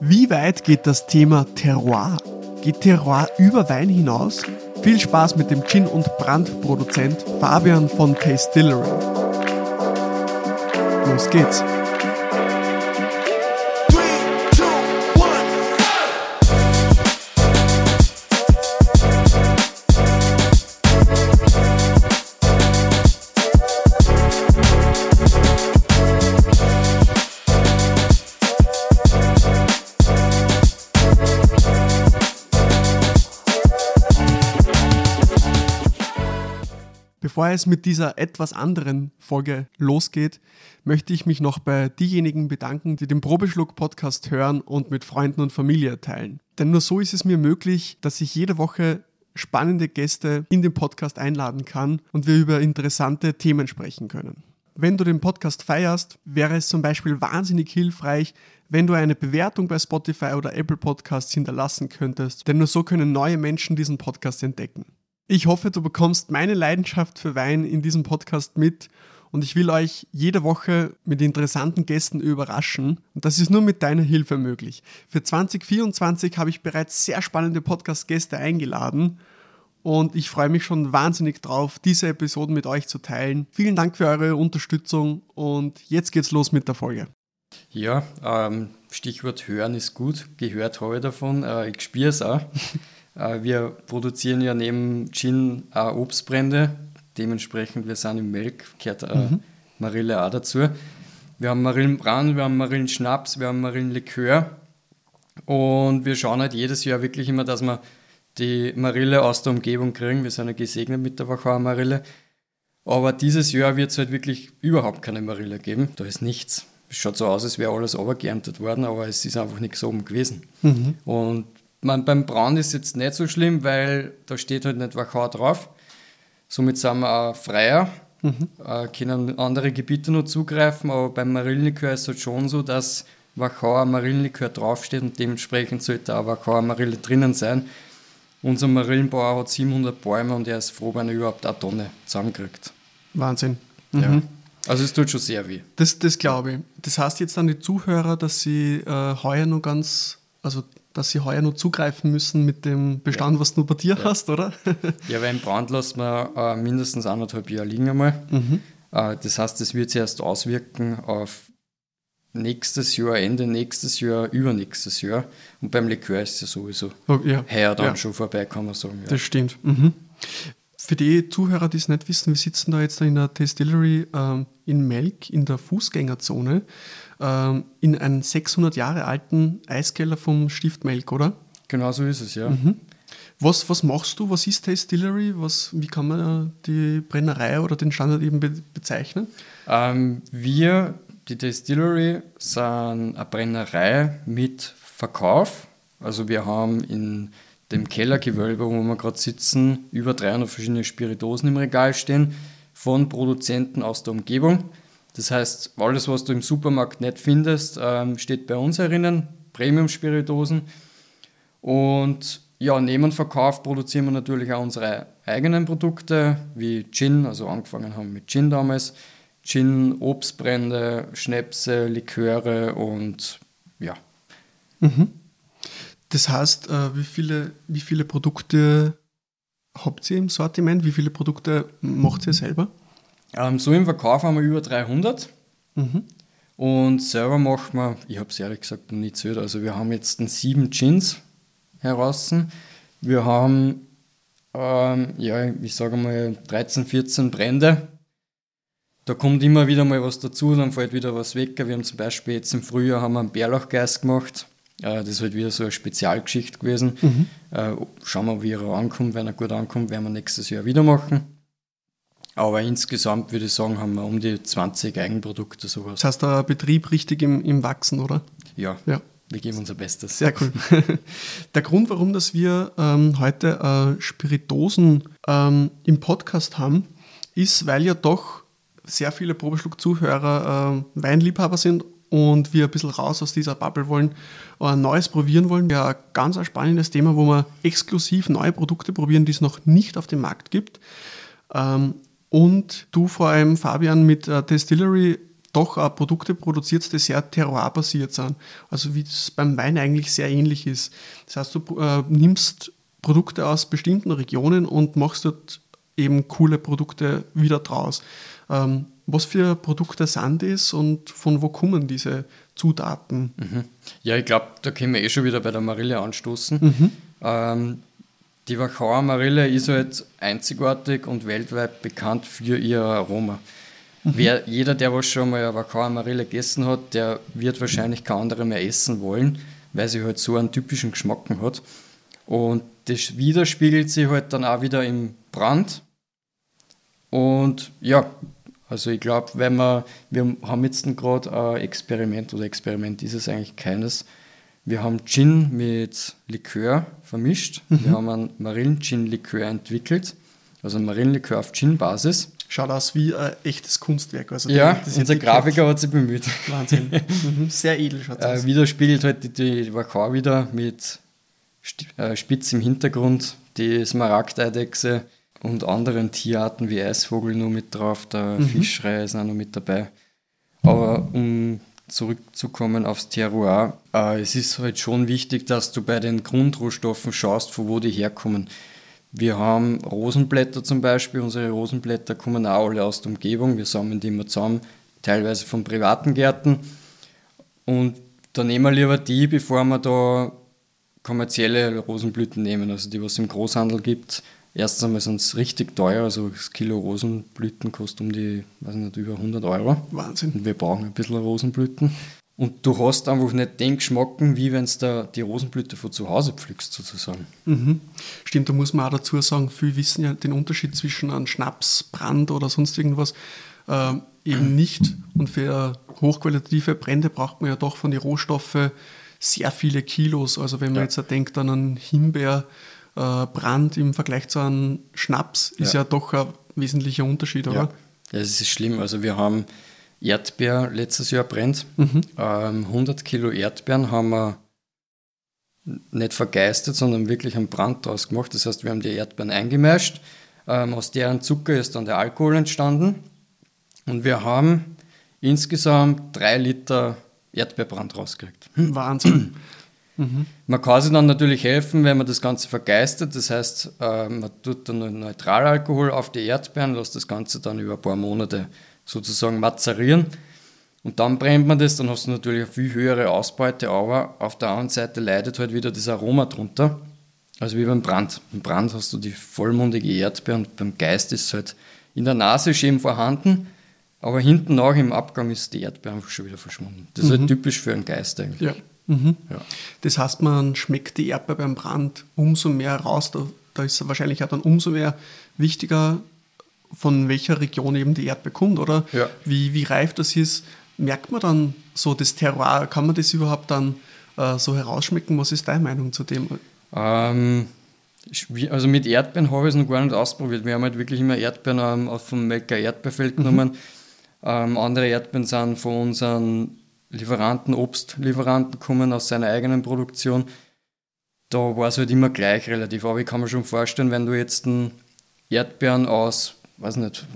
Wie weit geht das Thema Terroir? Geht Terroir über Wein hinaus? Viel Spaß mit dem Gin- und Brandproduzent Fabian von Tastillery. Los geht's! Bevor es mit dieser etwas anderen Folge losgeht, möchte ich mich noch bei diejenigen bedanken, die den Probeschluck-Podcast hören und mit Freunden und Familie teilen. Denn nur so ist es mir möglich, dass ich jede Woche spannende Gäste in den Podcast einladen kann und wir über interessante Themen sprechen können. Wenn du den Podcast feierst, wäre es zum Beispiel wahnsinnig hilfreich, wenn du eine Bewertung bei Spotify oder Apple Podcasts hinterlassen könntest, denn nur so können neue Menschen diesen Podcast entdecken. Ich hoffe, du bekommst meine Leidenschaft für Wein in diesem Podcast mit und ich will euch jede Woche mit interessanten Gästen überraschen und das ist nur mit deiner Hilfe möglich. Für 2024 habe ich bereits sehr spannende Podcast-Gäste eingeladen und ich freue mich schon wahnsinnig drauf, diese Episoden mit euch zu teilen. Vielen Dank für eure Unterstützung und jetzt geht's los mit der Folge. Ja, ähm, Stichwort hören ist gut. Gehört habe ich davon. Äh, ich spüre es auch. Äh, wir produzieren ja neben Gin auch Obstbrände. Dementsprechend, wir sind im Melk, gehört äh, mhm. Marille auch dazu. Wir haben Marillenbrand, wir haben Marillenschnaps, wir haben Marillenlikör. Und wir schauen halt jedes Jahr wirklich immer, dass wir die Marille aus der Umgebung kriegen. Wir sind ja gesegnet mit der Wachauer Marille. Aber dieses Jahr wird es halt wirklich überhaupt keine Marille geben. Da ist nichts. Es schaut so aus, als wäre alles geerntet worden, aber es ist einfach nichts oben gewesen. Mhm. Und man, beim Braun ist es jetzt nicht so schlimm, weil da steht halt nicht Wachau drauf. Somit sind wir auch freier, mhm. äh, können andere Gebiete noch zugreifen, aber beim Marillenlikör ist es halt schon so, dass Wachauer Marillenlikör draufsteht und dementsprechend sollte auch Wachauer Marille drinnen sein. Unser Marillenbauer hat 700 Bäume und er ist froh, wenn er überhaupt eine Tonne zusammenkriegt. Wahnsinn. Mhm. Ja. Also es tut schon sehr weh. Das, das glaube ich. Das heißt jetzt an die Zuhörer, dass sie äh, heuer noch ganz, also dass sie heuer noch zugreifen müssen mit dem Bestand, ja. was du bei dir ja. hast, oder? ja, weil im Brand lässt man äh, mindestens anderthalb Jahre liegen einmal. Mhm. Äh, das heißt, das wird sich erst auswirken auf nächstes Jahr, Ende nächstes Jahr, übernächstes Jahr. Und beim Likör ist es ja sowieso oh, ja. heuer dann schon vorbei, kann man sagen. Das stimmt. Mhm. Für die Zuhörer, die es nicht wissen, wir sitzen da jetzt in der Distillery ähm, in Melk in der Fußgängerzone ähm, in einen 600 Jahre alten Eiskeller vom Stift Melk, oder? Genau so ist es, ja. Mhm. Was, was machst du? Was ist Distillery? Was, wie kann man die Brennerei oder den Standard eben be bezeichnen? Ähm, wir, die Distillery, sind eine Brennerei mit Verkauf. Also wir haben in dem Kellergewölbe, wo wir gerade sitzen, über 300 verschiedene Spiritosen im Regal stehen von Produzenten aus der Umgebung. Das heißt, alles, was du im Supermarkt nicht findest, ähm, steht bei uns herinnen, Premium-Spiritosen. Und ja, neben Verkauf produzieren wir natürlich auch unsere eigenen Produkte, wie Gin, also angefangen haben mit Gin damals, Gin, Obstbrände, Schnäpse, Liköre und ja. Mhm. Das heißt, äh, wie viele, wie viele Produkte habt ihr im Sortiment? Wie viele Produkte macht ihr selber? Ähm, so im Verkauf haben wir über 300. Mhm. Und selber machen wir, ich habe es ehrlich gesagt noch nicht zählt, also wir haben jetzt sieben Gins heraus. Wir haben, ähm, ja, ich sage mal 13, 14 Brände. Da kommt immer wieder mal was dazu, dann fällt wieder was weg. Wir haben zum Beispiel jetzt im Frühjahr haben wir einen Bärlauchgeist gemacht. Äh, das ist halt wieder so eine Spezialgeschichte gewesen. Mhm. Äh, schauen wir, wie er ankommt. Wenn er gut ankommt, werden wir nächstes Jahr wieder machen. Aber insgesamt würde ich sagen, haben wir um die 20 Eigenprodukte sowas. Das heißt, der Betrieb richtig im, im Wachsen, oder? Ja, ja. Wir geben unser Bestes. Sehr cool. Der Grund, warum dass wir ähm, heute äh, Spiritosen ähm, im Podcast haben, ist, weil ja doch sehr viele Probeschluck-Zuhörer äh, Weinliebhaber sind und wir ein bisschen raus aus dieser Bubble wollen, äh, Neues probieren wollen. Ja, ein ganz spannendes Thema, wo wir exklusiv neue Produkte probieren, die es noch nicht auf dem Markt gibt. Ähm, und du vor allem, Fabian, mit äh, Distillery doch auch Produkte produziert, die sehr terroirbasiert sind. Also wie es beim Wein eigentlich sehr ähnlich ist. Das heißt, du äh, nimmst Produkte aus bestimmten Regionen und machst dort eben coole Produkte wieder draus. Ähm, was für Produkte sind das und von wo kommen diese Zutaten? Mhm. Ja, ich glaube, da können wir eh schon wieder bei der Marille anstoßen. Mhm. Ähm, die Wachauer Marille ist halt einzigartig und weltweit bekannt für ihr Aroma. Mhm. Wer, jeder, der was schon mal eine Wachauer Marille gegessen hat, der wird wahrscheinlich keine andere mehr essen wollen, weil sie halt so einen typischen Geschmack hat. Und das widerspiegelt sich halt dann auch wieder im Brand. Und ja, also ich glaube, wenn wir, wir haben jetzt gerade ein Experiment, oder Experiment ist es eigentlich keines. Wir haben Gin mit Likör vermischt. Mhm. Wir haben einen Marillen-Gin-Likör entwickelt, also ein Marillenlikör auf Gin-Basis. Schaut aus wie ein echtes Kunstwerk. Also ja, unser Grafiker hat sich bemüht. Wahnsinn. Mhm. Sehr edel schaut es äh, Widerspiegelt halt die, die Wakar wieder mit äh, spitz im Hintergrund, die Smaragdeidechse und anderen Tierarten wie Eisvogel nur mit drauf, der mhm. Fischreihe ist auch noch mit dabei. Aber um zurückzukommen aufs Terroir, äh, es ist halt schon wichtig, dass du bei den Grundrohstoffen schaust, von wo die herkommen. Wir haben Rosenblätter zum Beispiel, unsere Rosenblätter kommen auch alle aus der Umgebung, wir sammeln die immer zusammen, teilweise von privaten Gärten. Und da nehmen wir lieber die, bevor wir da kommerzielle Rosenblüten nehmen, also die, was es im Großhandel gibt. Erstens einmal sind es richtig teuer, also das Kilo Rosenblüten kostet um die, weiß nicht, über 100 Euro. Wahnsinn. Und wir brauchen ein bisschen Rosenblüten. Und du hast einfach nicht den Geschmack, wie wenn du die Rosenblüte von zu Hause pflückst, sozusagen. Mhm. Stimmt, da muss man auch dazu sagen, viele wissen ja den Unterschied zwischen einem Schnapsbrand oder sonst irgendwas äh, eben nicht. Und für hochqualitative Brände braucht man ja doch von den Rohstoffen sehr viele Kilos. Also wenn man ja. jetzt denkt an einen Himbeerbrand äh, im Vergleich zu einem Schnaps, ist ja, ja doch ein wesentlicher Unterschied, oder? Ja. es ist schlimm. Also wir haben Erdbeer letztes Jahr brennt. Mhm. Ähm, 100 Kilo Erdbeeren haben wir nicht vergeistet, sondern wirklich einen Brand draus gemacht. Das heißt, wir haben die Erdbeeren eingemischt. Ähm, aus deren Zucker ist dann der Alkohol entstanden. Und wir haben insgesamt drei Liter Erdbeerbrand rausgekriegt. Wahnsinn. Mhm. Man kann sich dann natürlich helfen, wenn man das Ganze vergeistet. Das heißt, äh, man tut dann Neutralalkohol auf die Erdbeeren, lässt das Ganze dann über ein paar Monate sozusagen mazerieren. Und dann brennt man das, dann hast du natürlich eine viel höhere Ausbeute, aber auf der anderen Seite leidet halt wieder das Aroma drunter. Also wie beim Brand. Beim Brand hast du die vollmundige Erdbeere und beim Geist ist es halt in der Nase schön vorhanden, aber hinten nach im Abgang ist die Erdbeere einfach schon wieder verschwunden. Das ist halt mhm. halt typisch für einen Geist eigentlich. Ja. Mhm. ja. Das heißt, man schmeckt die Erdbeere beim Brand umso mehr raus. Da, da ist wahrscheinlich auch dann umso mehr wichtiger, von welcher Region eben die Erdbeere kommt, oder? Ja. Wie, wie reif das ist. Merkt man dann so das Terroir? Kann man das überhaupt dann äh, so herausschmecken? Was ist deine Meinung zu dem? Ähm, also mit Erdbeeren habe ich es noch gar nicht ausprobiert. Wir haben halt wirklich immer Erdbeeren ähm, vom Melker Erdbeerfeld mhm. genommen. Ähm, andere Erdbeeren sind von unseren Lieferanten, Obstlieferanten kommen aus seiner eigenen Produktion. Da war es halt immer gleich relativ. Aber ich kann mir schon vorstellen, wenn du jetzt einen Erdbeeren aus, weiß nicht,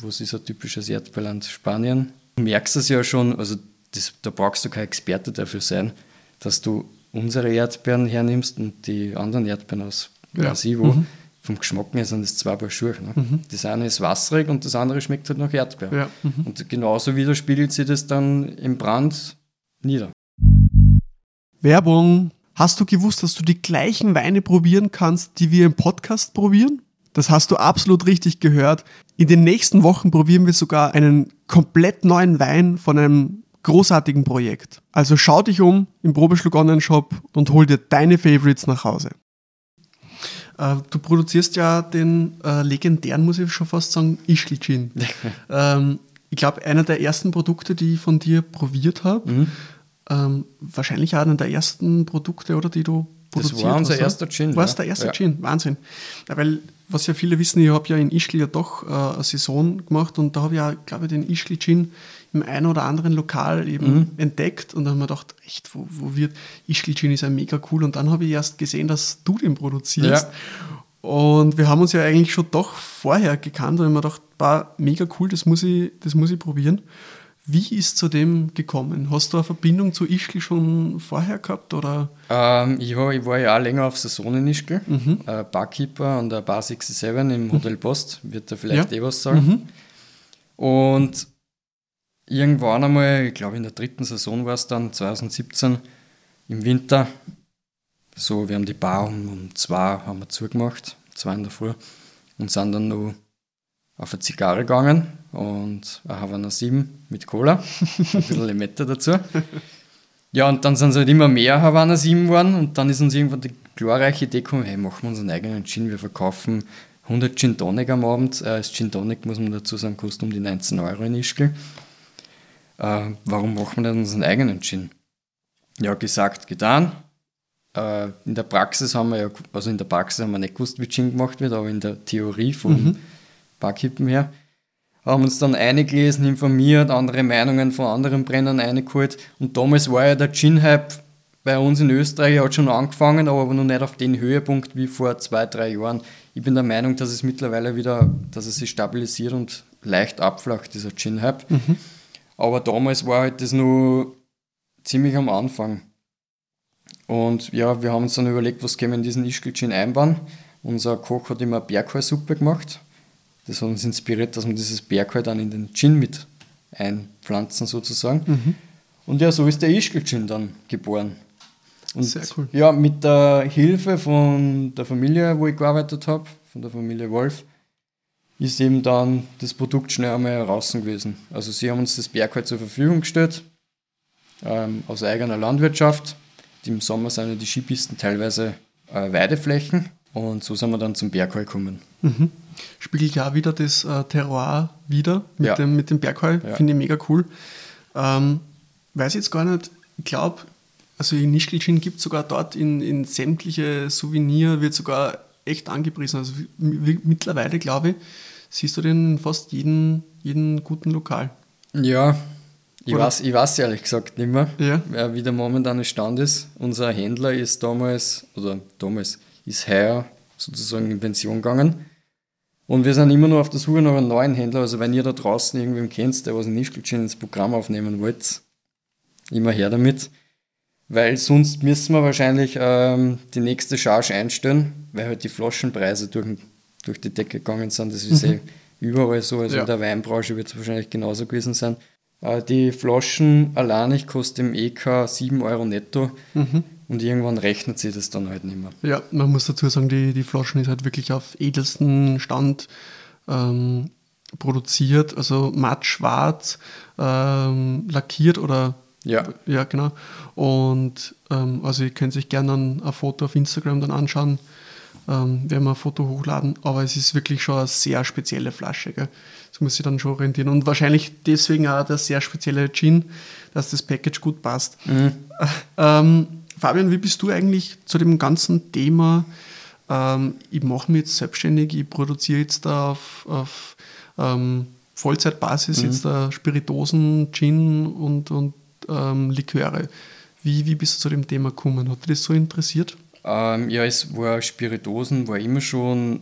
was ist ein typisches Erdbeerland? Spanien. Du merkst es ja schon, also das, da brauchst du kein Experte dafür sein, dass du unsere Erdbeeren hernimmst und die anderen Erdbeeren aus Brasilien, ja. mhm vom Geschmack her sind das zwei Paar Schuhe. Ne? Mhm. Das eine ist wasserig und das andere schmeckt halt nach Erdbeer. Ja. Mhm. Und genauso widerspiegelt sich das dann im Brand nieder. Werbung. Hast du gewusst, dass du die gleichen Weine probieren kannst, die wir im Podcast probieren? Das hast du absolut richtig gehört. In den nächsten Wochen probieren wir sogar einen komplett neuen Wein von einem großartigen Projekt. Also schau dich um im Probeschluck Online Shop und hol dir deine Favorites nach Hause. Äh, du produzierst ja den äh, legendären, muss ich schon fast sagen, Ischgl Gin. ähm, ich glaube, einer der ersten Produkte, die ich von dir probiert habe. Mhm. Ähm, wahrscheinlich auch einer der ersten Produkte, oder die du produziert hast. Das war unser erster Gin. War es der erste ja. Gin? Wahnsinn. Ja, weil, was ja viele wissen, ich habe ja in Ischgl ja doch äh, eine Saison gemacht und da habe ich ja, glaube ich, den Ischgl Gin im einen oder anderen Lokal eben mhm. entdeckt und dann haben wir gedacht, echt, wo, wo wird Ischgl Gin ist ja mega cool und dann habe ich erst gesehen, dass du den produzierst. Ja. Und wir haben uns ja eigentlich schon doch vorher gekannt und ich habe mir gedacht, war mega cool, das muss ich, das muss ich probieren. Wie ist zu dem gekommen? Hast du eine Verbindung zu Ischgl schon vorher gehabt? Oder? Ähm, ich, war, ich war ja auch länger auf Saison in Ischgl, mhm. äh, Barkeeper an der Bar 67 im mhm. Hotel Post, wird da vielleicht ja. eh was sagen. Mhm. Und irgendwann einmal, ich glaube in der dritten Saison war es dann, 2017, im Winter, so, wir haben die Bar um, um zwei haben wir zugemacht, zwei in der Früh, und sind dann noch auf eine Zigarre gegangen und eine Havana 7 mit Cola, ein bisschen Limette dazu. Ja, und dann sind es halt immer mehr Havana 7 geworden und dann ist uns irgendwann die glorreiche Idee gekommen, hey, machen wir unseren eigenen Gin, wir verkaufen 100 Gin Tonic am Abend. Äh, das Gin Tonic, muss man dazu sagen, kostet um die 19 Euro in Ischgl. Äh, warum machen wir denn unseren eigenen Gin? Ja, gesagt, getan. Äh, in der Praxis haben wir ja, also in der Praxis haben wir nicht gewusst, wie Gin gemacht wird, aber in der Theorie vom mhm. Barkippen her haben uns dann eingelesen, informiert, andere Meinungen von anderen Brennern eingeholt. Und damals war ja der Gin-Hype bei uns in Österreich, hat schon angefangen, aber noch nicht auf den Höhepunkt wie vor zwei, drei Jahren. Ich bin der Meinung, dass es mittlerweile wieder, dass es sich stabilisiert und leicht abflacht, dieser Gin-Hype. Mhm. Aber damals war halt das nur ziemlich am Anfang. Und ja, wir haben uns dann überlegt, was können wir in diesen Ischgl-Gin einbauen. Unser Koch hat immer Bergheilsuppe gemacht das hat uns inspiriert, dass wir dieses Bergheil dann in den Gin mit einpflanzen sozusagen. Mhm. Und ja, so ist der Ischgl-Gin dann geboren. Und Sehr cool. Ja, mit der Hilfe von der Familie, wo ich gearbeitet habe, von der Familie Wolf, ist eben dann das Produkt schnell einmal heraus gewesen. Also sie haben uns das Bergheil zur Verfügung gestellt, ähm, aus eigener Landwirtschaft. Im Sommer sind ja die Skipisten teilweise äh, Weideflächen und so sind wir dann zum Bergheu gekommen. Mhm. Spiegelt ja wieder das äh, Terroir wieder mit, ja. dem, mit dem Bergheu. Ja. Finde ich mega cool. Ähm, weiß jetzt gar nicht, ich glaube, also in Nischkelchen gibt es sogar dort in, in sämtliche Souvenir, wird sogar echt angepriesen. Also mittlerweile, glaube ich, siehst du den in fast jeden, jeden guten Lokal. Ja, ich weiß, ich weiß ehrlich gesagt nicht mehr, ja. wie der momentane Stand ist. Unser Händler ist damals, oder damals, ist heuer sozusagen in Pension gegangen. Und wir sind immer nur auf der Suche nach einem neuen Händler. Also wenn ihr da draußen irgendwen kennt, der was ein Nischkelchen ins Programm aufnehmen wollt, immer her damit. Weil sonst müssen wir wahrscheinlich ähm, die nächste Charge einstellen, weil halt die Flaschenpreise durch, durch die Decke gegangen sind. Das ist mhm. eh überall so. Also ja. in der Weinbranche wird es wahrscheinlich genauso gewesen sein. Äh, die Flaschen allein ich kosten im EK 7 Euro netto. Mhm. Und irgendwann rechnet sich das dann halt nicht mehr. Ja, man muss dazu sagen, die, die Flaschen ist halt wirklich auf edelsten Stand ähm, produziert, also matt schwarz, ähm, lackiert oder ja. Ja, genau. Und ähm, also ihr könnt sich gerne ein, ein, Foto auf Instagram dann anschauen, ähm, werden wir ein Foto hochladen, aber es ist wirklich schon eine sehr spezielle Flasche. Gell? Das muss sich dann schon orientieren. Und wahrscheinlich deswegen auch der sehr spezielle Gin, dass das Package gut passt. Mhm. Ähm, Fabian, wie bist du eigentlich zu dem ganzen Thema? Ähm, ich mache mich jetzt selbstständig, ich produziere jetzt da auf, auf ähm, Vollzeitbasis mhm. jetzt da Spiritosen, Gin und, und ähm, Liköre. Wie, wie bist du zu dem Thema gekommen? Hat dich das so interessiert? Ähm, ja, es war Spiritosen, war immer schon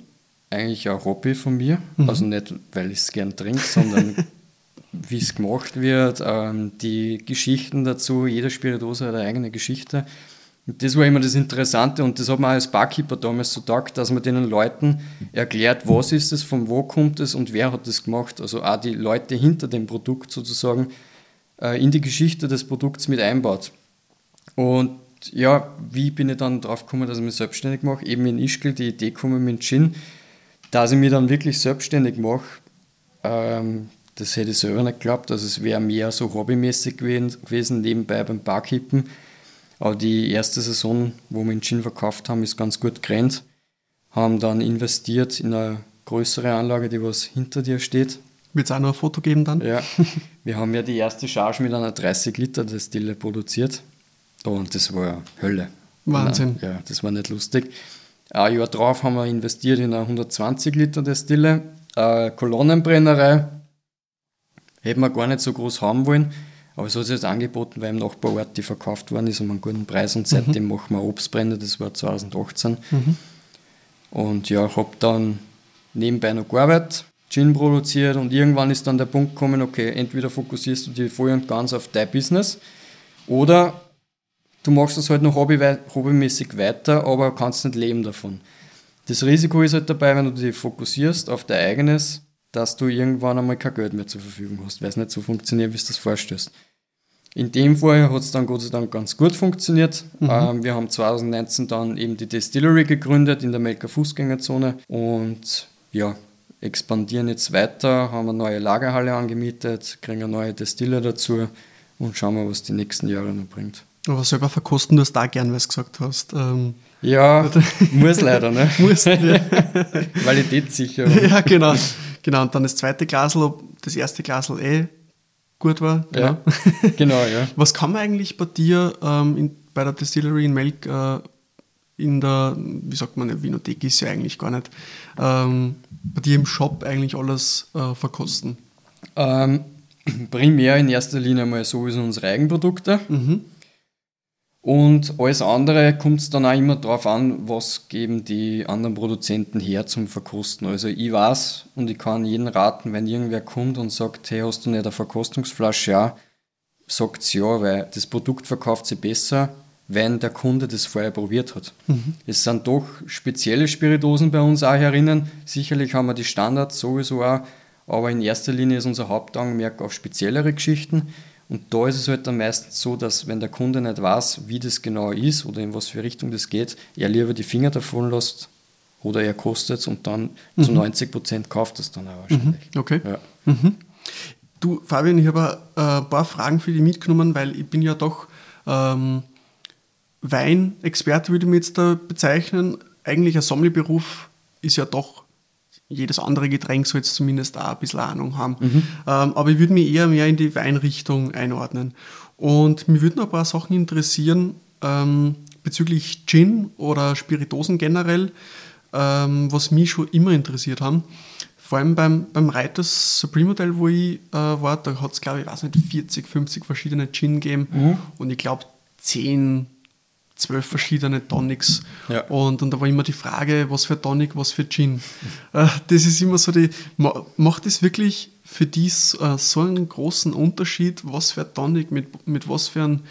eigentlich ein Hobby von mir. Mhm. Also nicht, weil ich es gern trinke, sondern wie es gemacht wird, ähm, die Geschichten dazu. Jeder Spiritose hat eine eigene Geschichte. Und das war immer das Interessante und das hat man als Barkeeper damals so gedacht, dass man den Leuten erklärt, was ist es, von wo kommt es und wer hat das gemacht. Also auch die Leute hinter dem Produkt sozusagen äh, in die Geschichte des Produkts mit einbaut. Und ja, wie bin ich dann drauf gekommen, dass ich mich selbstständig mache? Eben in Ischgl die Idee gekommen mit Gin, dass ich mich dann wirklich selbstständig mache. Ähm, das hätte ich selber nicht geglaubt. Also es wäre mehr so hobbymäßig gewesen, nebenbei beim Barkippen. Aber die erste Saison, wo wir in Gin verkauft haben, ist ganz gut gerannt. Haben dann investiert in eine größere Anlage, die was hinter dir steht. Wird es auch noch ein Foto geben dann? Ja. Wir haben ja die erste Charge mit einer 30 Liter Destille produziert. Und das war Hölle. Wahnsinn. Ja, das war nicht lustig. Ein Jahr drauf haben wir investiert in eine 120 Liter Destille. Eine Kolonnenbrennerei. Hätten wir gar nicht so groß haben wollen. Aber es hat sich jetzt angeboten, weil im Nachbarort die verkauft worden ist um einen guten Preis und seitdem mhm. machen wir Obstbrände, das war 2018. Mhm. Und ja, habe dann nebenbei noch gearbeitet, Gin produziert und irgendwann ist dann der Punkt gekommen, okay, entweder fokussierst du dich voll und ganz auf dein Business oder du machst das halt noch hobby, hobbymäßig weiter, aber kannst nicht leben davon. Das Risiko ist halt dabei, wenn du dich fokussierst auf dein eigenes, dass du irgendwann einmal kein Geld mehr zur Verfügung hast, weil es nicht so funktioniert, wie du das vorstellst. In dem Fall hat es dann Gott sei Dank ganz gut funktioniert. Mhm. Ähm, wir haben 2019 dann eben die Distillery gegründet in der Melker Fußgängerzone und ja, expandieren jetzt weiter, haben eine neue Lagerhalle angemietet, kriegen eine neue Destille dazu und schauen mal, was die nächsten Jahre noch bringt. Aber selber verkosten du es da gern, was du gesagt hast. Ähm ja, muss leider, ne? muss, ja. Qualitätssicher. Ja, genau. genau. Und dann das zweite Glasl, ob das erste Glasl eh gut war. Genau. Ja, genau, ja. Was kann man eigentlich bei dir ähm, in, bei der Distillery in Melk äh, in der, wie sagt man, eine Vinothek ist ja eigentlich gar nicht, ähm, bei dir im Shop eigentlich alles äh, verkosten? Ähm, primär in erster Linie mal sowieso unsere Eigenprodukte. Mhm. Und alles andere kommt es dann auch immer darauf an, was geben die anderen Produzenten her zum Verkosten. Also ich weiß und ich kann jeden raten, wenn irgendwer kommt und sagt, hey, hast du nicht eine Verkostungsflasche? Ja, sagt ja, weil das Produkt verkauft sich besser, wenn der Kunde das vorher probiert hat. Mhm. Es sind doch spezielle Spiritosen bei uns auch herinnen. Sicherlich haben wir die Standards sowieso auch, aber in erster Linie ist unser Hauptaugenmerk auf speziellere Geschichten. Und da ist es halt dann meistens so, dass wenn der Kunde nicht weiß, wie das genau ist oder in was für Richtung das geht, er lieber die Finger davon lässt oder er kostet es und dann mhm. zu 90 Prozent kauft es dann auch wahrscheinlich. Mhm. Okay. Ja. Mhm. Du, Fabian, ich habe ein paar Fragen für dich mitgenommen, weil ich bin ja doch ähm, Weinexperte, würde ich mich jetzt da bezeichnen. Eigentlich ein Sommelberuf ist ja doch jedes andere Getränk soll jetzt zumindest auch ein bisschen Ahnung haben. Mhm. Ähm, aber ich würde mich eher mehr in die Weinrichtung einordnen. Und mir würden ein paar Sachen interessieren ähm, bezüglich Gin oder Spiritosen generell, ähm, was mich schon immer interessiert haben. Vor allem beim, beim Reiters Supreme Modell, wo ich äh, war, da hat es, glaube ich, weiß nicht, 40, 50 verschiedene Gin gegeben. Mhm. Und ich glaube, 10 zwölf verschiedene Tonics. Ja. Und, und da war immer die Frage, was für Tonic, was für Gin. Äh, das ist immer so die, macht es wirklich für dich äh, so einen großen Unterschied, was für Tonic, mit, mit was für ein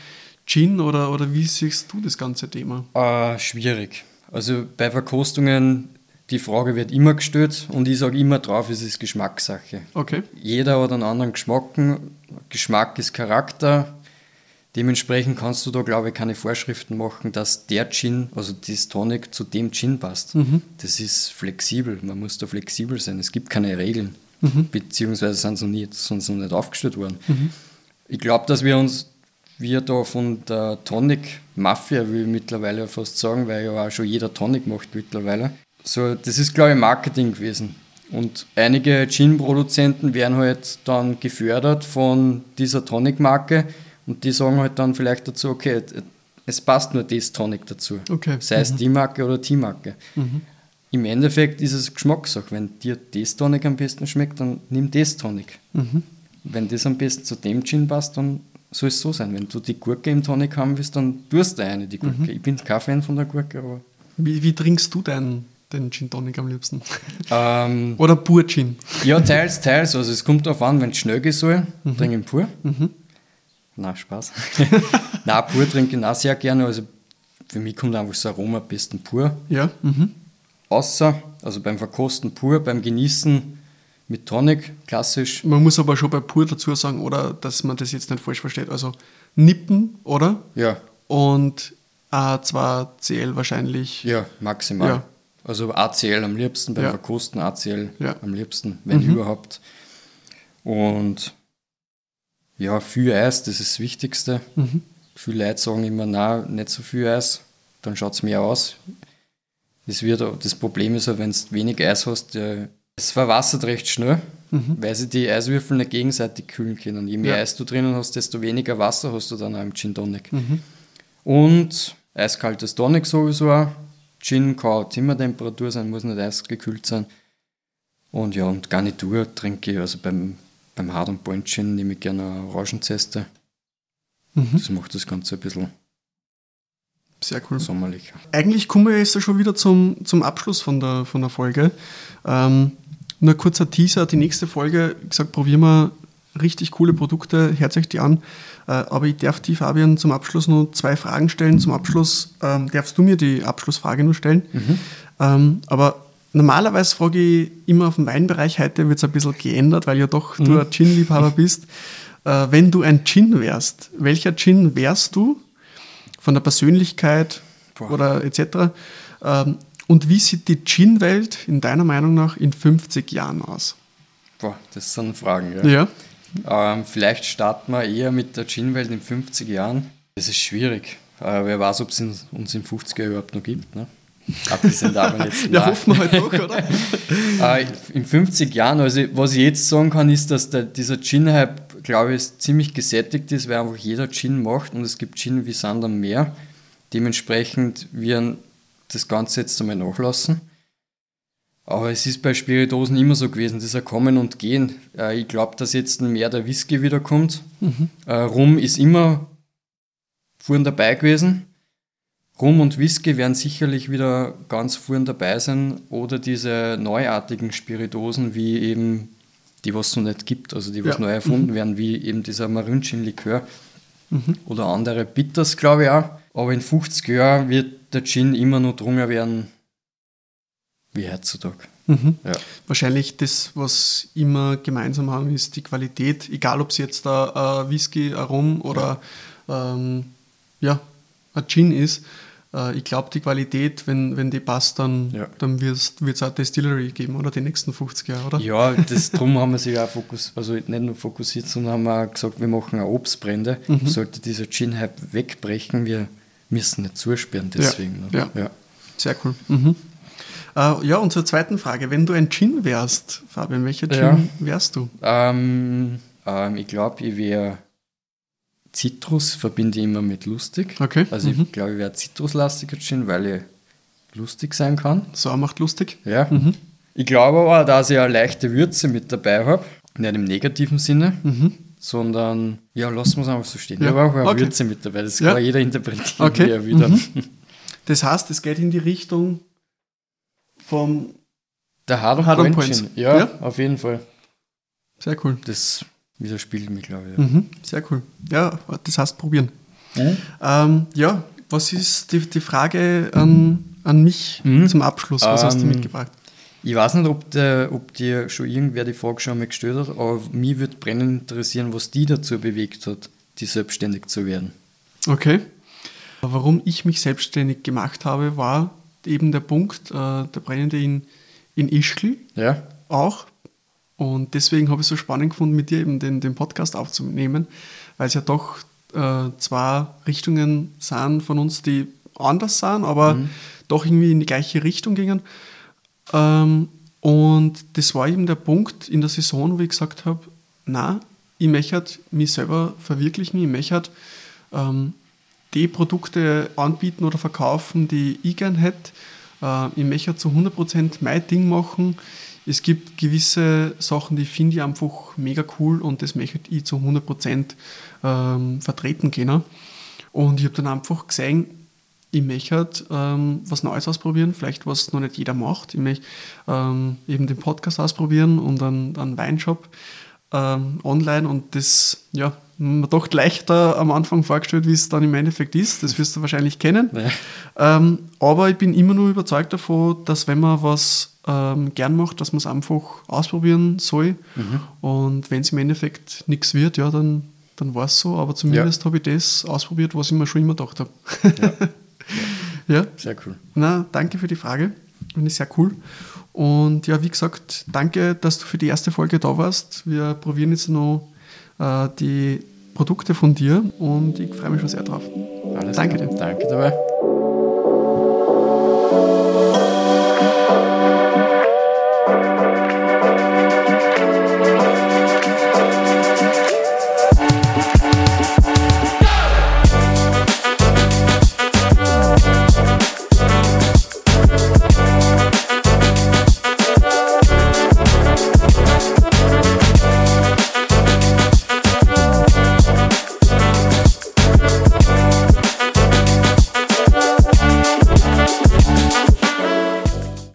Gin oder, oder wie siehst du das ganze Thema? Uh, schwierig. Also bei Verkostungen, die Frage wird immer gestellt und ich sage immer drauf, es ist Geschmackssache. Okay. Jeder hat einen anderen Geschmack. Geschmack ist Charakter Dementsprechend kannst du da, glaube ich, keine Vorschriften machen, dass der Gin, also das Tonic, zu dem Gin passt. Mhm. Das ist flexibel, man muss da flexibel sein. Es gibt keine Regeln, mhm. beziehungsweise sind sie, nie, sind sie noch nicht aufgestellt worden. Mhm. Ich glaube, dass wir uns, wir da von der Tonic-Mafia, will ich mittlerweile fast sagen, weil ja auch schon jeder Tonic macht mittlerweile. So, das ist, glaube ich, Marketing gewesen. Und einige Gin-Produzenten werden halt dann gefördert von dieser Tonic-Marke und die sagen halt dann vielleicht dazu, okay, es passt nur das Tonic dazu. Okay. Sei es mhm. die Marke oder die Marke. Mhm. Im Endeffekt ist es Geschmackssache. Wenn dir das Tonic am besten schmeckt, dann nimm das Tonic. Mhm. Wenn das am besten zu dem Gin passt, dann soll es so sein. Wenn du die Gurke im Tonic haben willst, dann tust du eine, die Gurke. Mhm. Ich bin kein Fan von der Gurke, aber. Wie, wie trinkst du deinen den Gin Tonic am liebsten? Ähm, Oder pur Gin? Ja, teils, teils. Also es kommt darauf an, wenn es schnell gehen soll, mhm. trinke ich pur. Mhm. Na, Spaß. Na, pur trinke ich auch sehr gerne. Also für mich kommt einfach das Aroma am besten pur. Ja. Mhm. Außer, also beim Verkosten pur, beim Genießen mit Tonic, klassisch. Man muss aber schon bei pur dazu sagen, oder dass man das jetzt nicht falsch versteht. Also Nippen, oder? Ja. Und A2CL wahrscheinlich. Ja, maximal. Ja. Also ACL am liebsten, beim ja. Verkosten ACL ja. am liebsten, wenn mhm. überhaupt. Und ja, viel Eis, das ist das Wichtigste. Mhm. Viele Leute sagen immer, na, nicht so viel Eis, dann schaut es mehr aus. Das, wird, das Problem ist ja, wenn du wenig Eis hast, es verwassert recht schnell, mhm. weil sie die Eiswürfel nicht gegenseitig kühlen können. Je mehr ja. Eis du drinnen hast, desto weniger Wasser hast du dann auch im Gin Tonic. Mhm. Und eiskaltes Tonic sowieso auch. Gin kann Zimmertemperatur sein, muss nicht eisgekühlt sein. Und ja, und Garnitur trinke ich, also beim beim Hard- und Bäumchen nehme ich gerne eine Orangenzeste. Mhm. Das macht das Ganze ein bisschen sehr cool. sommerlicher. Eigentlich kommen wir jetzt schon wieder zum, zum Abschluss von der, von der Folge. Ähm, nur ein kurzer Teaser, die nächste Folge, wie gesagt, probieren wir richtig coole Produkte, hört euch die an. Äh, aber ich darf die, Fabian, zum Abschluss nur zwei Fragen stellen. Zum Abschluss ähm, darfst du mir die Abschlussfrage nur stellen. Mhm. Ähm, aber normalerweise frage ich immer auf den Weinbereich, heute wird es ein bisschen geändert, weil ja doch mhm. du ein Gin-Liebhaber bist. Äh, wenn du ein Gin wärst, welcher Gin wärst du von der Persönlichkeit Boah. oder etc.? Ähm, und wie sieht die Gin-Welt in deiner Meinung nach in 50 Jahren aus? Boah, das sind Fragen, ja. ja. Ähm, vielleicht starten wir eher mit der Gin-Welt in 50 Jahren. Das ist schwierig. Äh, wer weiß, ob es uns in 50 Jahren überhaupt noch gibt. Ne? Abgesehen davon jetzt. ja, hoffen wir halt doch, oder? äh, in 50 Jahren, also was ich jetzt sagen kann, ist, dass der, dieser Gin-Hype, glaube ich, ziemlich gesättigt ist, weil einfach jeder Gin macht und es gibt Gin wie Sand am Meer. Dementsprechend wir das Ganze jetzt einmal nachlassen. Aber es ist bei Spiritosen immer so gewesen, das ist ein Kommen und Gehen. Äh, ich glaube, dass jetzt mehr der Whisky wiederkommt. Mhm. Äh, Rum ist immer vorn dabei gewesen. Rum und Whisky werden sicherlich wieder ganz vorn dabei sein. Oder diese neuartigen Spiritosen, wie eben die, was es noch nicht gibt, also die, was ja. neu erfunden mhm. werden, wie eben dieser Marin-Gin-Likör. Mhm. Oder andere Bitters, glaube ich auch. Aber in 50 Jahren wird der Gin immer noch drunter werden, wie heutzutage. Mhm. Ja. Wahrscheinlich das, was immer gemeinsam haben, ist die Qualität, egal ob es jetzt ein Whisky, ein Rum oder ja, ähm, ja ein Gin ist. Äh, ich glaube, die Qualität, wenn, wenn die passt, dann, ja. dann wird es auch Distillery geben, oder die nächsten 50 Jahre, oder? Ja, das, darum haben wir sich auch fokussiert, also nicht nur fokussiert, sondern haben auch gesagt, wir machen auch Obstbrände. Mhm. Sollte dieser Gin-Hype wegbrechen, wir müssen nicht zusperren deswegen. Ja, ja. sehr cool. Mhm. Äh, ja, und zur zweiten Frage. Wenn du ein Gin wärst, Fabian, welcher Gin ja. wärst du? Ähm, ähm, ich glaube, ich wäre Zitrus, verbinde ich immer mit lustig. Okay. Also mhm. ich glaube, ich wäre zitruslastiger Gin, weil ich lustig sein kann. So macht lustig. Ja. Mhm. Ich glaube aber, dass ich eine leichte Würze mit dabei habe. Nicht im negativen Sinne. Mhm sondern ja, lassen wir es einfach so stehen. Ja. Ich habe auch eine okay. Würze mit dabei, das ja. kann jeder interpretieren, okay. er wieder. Mhm. Das heißt, es geht in die Richtung vom der Hard, Hard Point. Ja, ja, auf jeden Fall. Sehr cool. Das widerspiegelt mich, glaube ich. Ja. Mhm, sehr cool. Ja, das heißt probieren. Mhm. Ähm, ja, was ist die, die Frage an, an mich mhm. zum Abschluss? Was ähm, hast du ähm, mitgebracht? Ich weiß nicht, ob, der, ob dir schon irgendwer die Frage schon mal gestellt hat, aber mich würde brennend interessieren, was die dazu bewegt hat, die selbstständig zu werden. Okay. Warum ich mich selbstständig gemacht habe, war eben der Punkt, äh, der Brennende in, in Ischgl ja. auch. Und deswegen habe ich es so spannend gefunden, mit dir eben den, den Podcast aufzunehmen, weil es ja doch äh, zwei Richtungen sind von uns, die anders sind, aber mhm. doch irgendwie in die gleiche Richtung gingen. Ähm, und das war eben der Punkt in der Saison, wo ich gesagt habe, na, ich möchte mich selber verwirklichen, ich möchte ähm, die Produkte anbieten oder verkaufen, die ich gern hätte. Äh, ich möchte zu 100% mein Ding machen. Es gibt gewisse Sachen, die finde ich einfach mega cool und das möchte ich zu 100% ähm, vertreten können. Und ich habe dann einfach gesehen, ich möchte ähm, was Neues ausprobieren, vielleicht was noch nicht jeder macht. Ich möchte ähm, eben den Podcast ausprobieren und einen, einen Weinshop ähm, online und das, ja, mir doch leichter am Anfang vorgestellt, wie es dann im Endeffekt ist. Das wirst du wahrscheinlich kennen. Ja. Ähm, aber ich bin immer nur überzeugt davon, dass wenn man was ähm, gern macht, dass man es einfach ausprobieren soll. Mhm. Und wenn es im Endeffekt nichts wird, ja, dann, dann war es so. Aber zumindest ja. habe ich das ausprobiert, was ich mir schon immer gedacht habe. Ja. ja. Sehr cool. Na, danke für die Frage. Finde ich sehr cool. Und ja, wie gesagt, danke, dass du für die erste Folge da warst. Wir probieren jetzt noch äh, die Produkte von dir und ich freue mich schon sehr drauf. Alles danke klar. dir. Danke dabei.